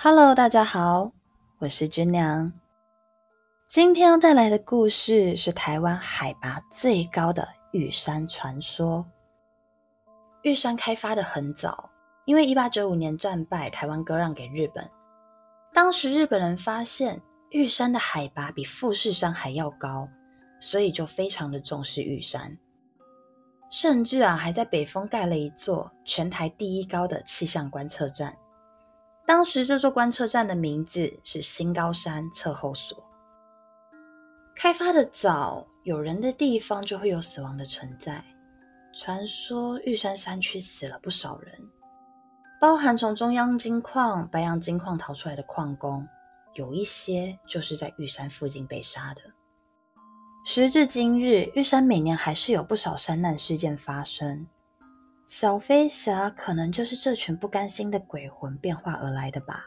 Hello，大家好，我是君娘。今天要带来的故事是台湾海拔最高的玉山传说。玉山开发的很早，因为一八九五年战败，台湾割让给日本。当时日本人发现玉山的海拔比富士山还要高，所以就非常的重视玉山，甚至啊还在北峰盖了一座全台第一高的气象观测站。当时这座观测站的名字是新高山测候所。开发的早，有人的地方就会有死亡的存在。传说玉山山区死了不少人，包含从中央金矿、白洋金矿逃出来的矿工，有一些就是在玉山附近被杀的。时至今日，玉山每年还是有不少山难事件发生。小飞侠可能就是这群不甘心的鬼魂变化而来的吧？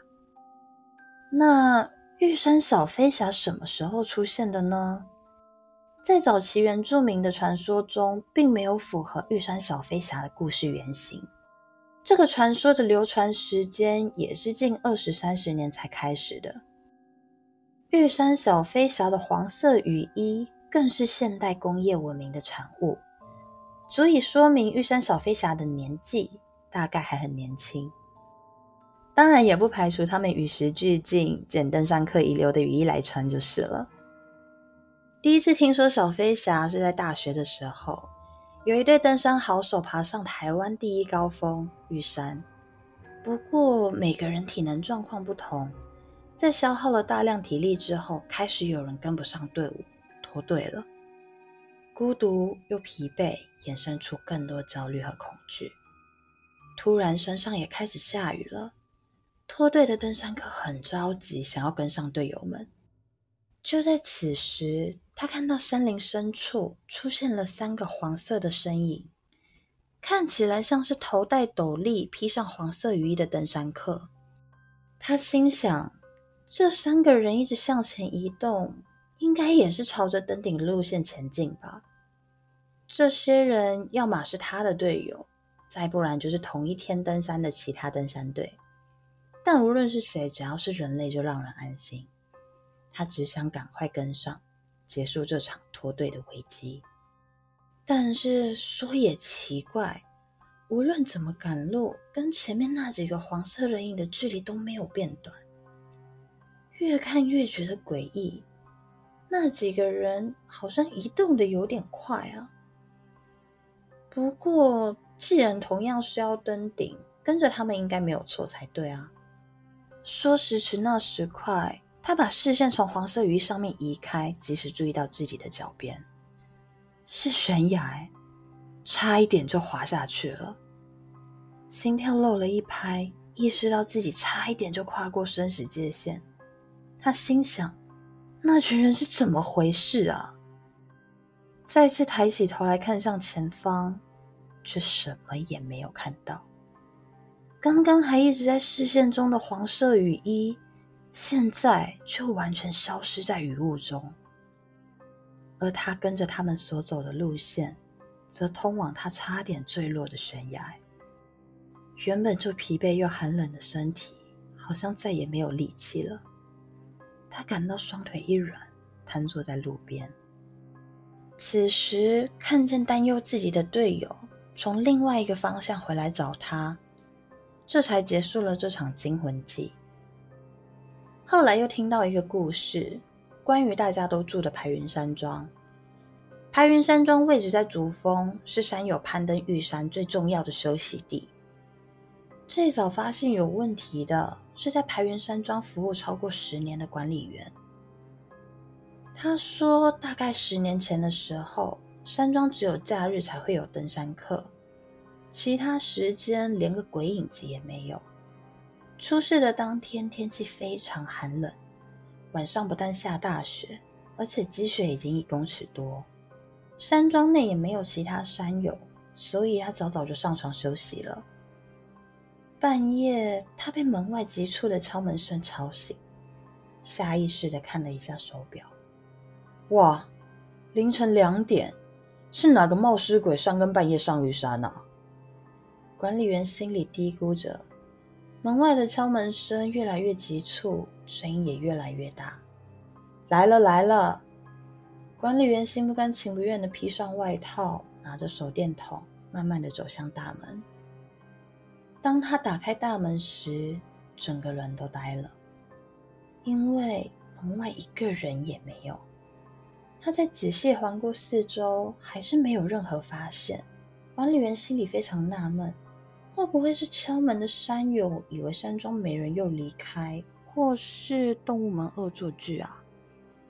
那玉山小飞侠什么时候出现的呢？在早期原住民的传说中，并没有符合玉山小飞侠的故事原型。这个传说的流传时间也是近二十三十年才开始的。玉山小飞侠的黄色雨衣更是现代工业文明的产物。足以说明玉山小飞侠的年纪大概还很年轻，当然也不排除他们与时俱进，捡登山客遗留的雨衣来穿就是了。第一次听说小飞侠是在大学的时候，有一对登山好手爬上台湾第一高峰玉山，不过每个人体能状况不同，在消耗了大量体力之后，开始有人跟不上队伍，脱队了。孤独又疲惫，衍生出更多焦虑和恐惧。突然，山上也开始下雨了。脱队的登山客很着急，想要跟上队友们。就在此时，他看到森林深处出现了三个黄色的身影，看起来像是头戴斗笠、披上黄色雨衣的登山客。他心想：这三个人一直向前移动。应该也是朝着登顶路线前进吧。这些人要么是他的队友，再不然就是同一天登山的其他登山队。但无论是谁，只要是人类，就让人安心。他只想赶快跟上，结束这场脱队的危机。但是说也奇怪，无论怎么赶路，跟前面那几个黄色人影的距离都没有变短。越看越觉得诡异。那几个人好像移动的有点快啊。不过，既然同样是要登顶，跟着他们应该没有错才对啊。说时迟，那时快，他把视线从黄色雨衣上面移开，及时注意到自己的脚边是悬崖，差一点就滑下去了。心跳漏了一拍，意识到自己差一点就跨过生死界限，他心想。那群人是怎么回事啊？再次抬起头来看向前方，却什么也没有看到。刚刚还一直在视线中的黄色雨衣，现在就完全消失在雨雾中。而他跟着他们所走的路线，则通往他差点坠落的悬崖。原本就疲惫又寒冷的身体，好像再也没有力气了。他感到双腿一软，瘫坐在路边。此时看见担忧自己的队友从另外一个方向回来找他，这才结束了这场惊魂记。后来又听到一个故事，关于大家都住的排云山庄。排云山庄位置在竹峰，是山友攀登玉山最重要的休息地。最早发现有问题的是在排云山庄服务超过十年的管理员。他说，大概十年前的时候，山庄只有假日才会有登山客，其他时间连个鬼影子也没有。出事的当天天气非常寒冷，晚上不但下大雪，而且积雪已经一公尺多。山庄内也没有其他山友，所以他早早就上床休息了。半夜，他被门外急促的敲门声吵醒，下意识的看了一下手表，哇，凌晨两点，是哪个冒失鬼三更半夜上玉山啊？管理员心里嘀咕着，门外的敲门声越来越急促，声音也越来越大。来了来了！管理员心不甘情不愿的披上外套，拿着手电筒，慢慢的走向大门。当他打开大门时，整个人都呆了，因为门外一个人也没有。他在仔细环顾四周，还是没有任何发现。管理员心里非常纳闷：会不会是敲门的山友以为山庄没人又离开，或是动物们恶作剧啊？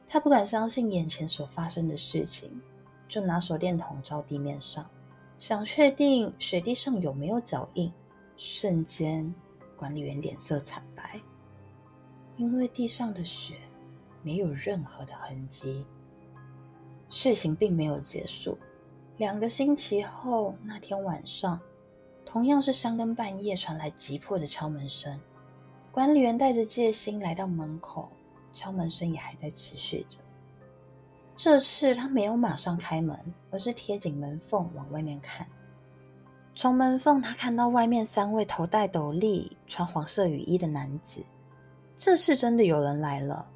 他不敢相信眼前所发生的事情，就拿手电筒照地面上，想确定水地上有没有脚印。瞬间，管理员脸色惨白，因为地上的雪没有任何的痕迹。事情并没有结束。两个星期后，那天晚上，同样是三更半夜传来急迫的敲门声。管理员带着戒心来到门口，敲门声也还在持续着。这次他没有马上开门，而是贴紧门缝往外面看。从门缝，他看到外面三位头戴斗笠、穿黄色雨衣的男子。这次真的有人来了。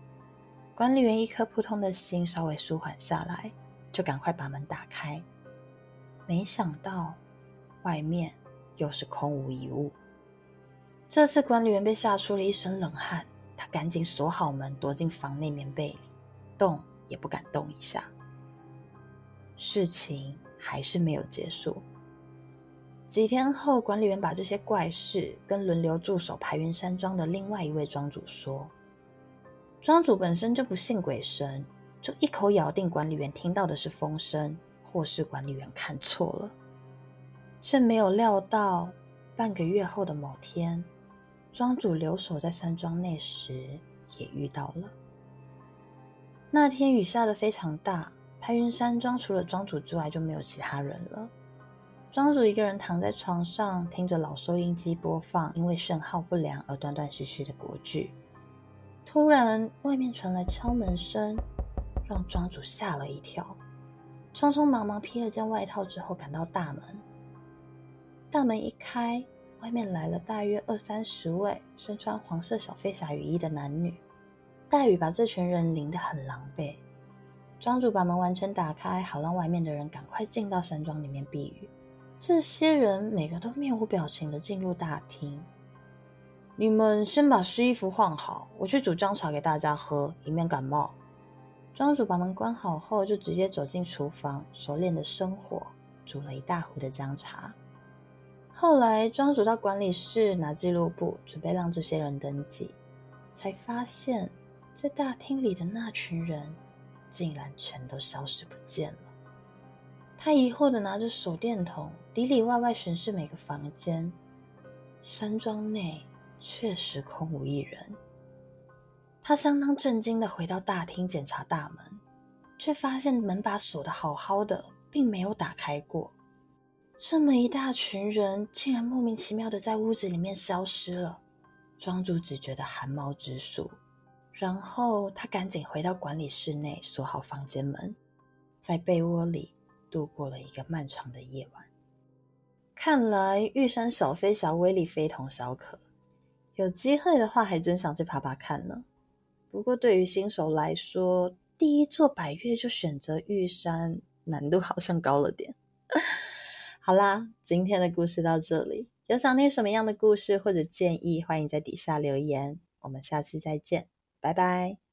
管理员一颗扑通的心稍微舒缓下来，就赶快把门打开。没想到，外面又是空无一物。这次管理员被吓出了一身冷汗，他赶紧锁好门，躲进房内棉被里，动也不敢动一下。事情还是没有结束。几天后，管理员把这些怪事跟轮流驻守排云山庄的另外一位庄主说。庄主本身就不信鬼神，就一口咬定管理员听到的是风声，或是管理员看错了。却没有料到，半个月后的某天，庄主留守在山庄内时，也遇到了。那天雨下的非常大，排云山庄除了庄主之外就没有其他人了。庄主一个人躺在床上，听着老收音机播放因为讯号不良而断断续续的国剧。突然，外面传来敲门声，让庄主吓了一跳，匆匆忙忙披了件外套之后，赶到大门。大门一开，外面来了大约二三十位身穿黄色小飞侠雨衣的男女。大雨把这群人淋得很狼狈。庄主把门完全打开，好让外面的人赶快进到山庄里面避雨。这些人每个都面无表情的进入大厅。你们先把湿衣服换好，我去煮姜茶给大家喝，以免感冒。庄主把门关好后，就直接走进厨房，熟练的生火，煮了一大壶的姜茶。后来，庄主到管理室拿记录簿，准备让这些人登记，才发现，在大厅里的那群人，竟然全都消失不见了。他疑惑的拿着手电筒，里里外外巡视每个房间，山庄内。确实空无一人。他相当震惊的回到大厅检查大门，却发现门把锁的好好的，并没有打开过。这么一大群人，竟然莫名其妙的在屋子里面消失了。庄主只觉得寒毛直竖，然后他赶紧回到管理室内，锁好房间门，在被窝里度过了一个漫长的夜晚。看来玉山小飞侠威力非同小可。有机会的话，还真想去爬爬看呢。不过对于新手来说，第一座百越就选择玉山，难度好像高了点。好啦，今天的故事到这里。有想听什么样的故事或者建议，欢迎在底下留言。我们下次再见，拜拜。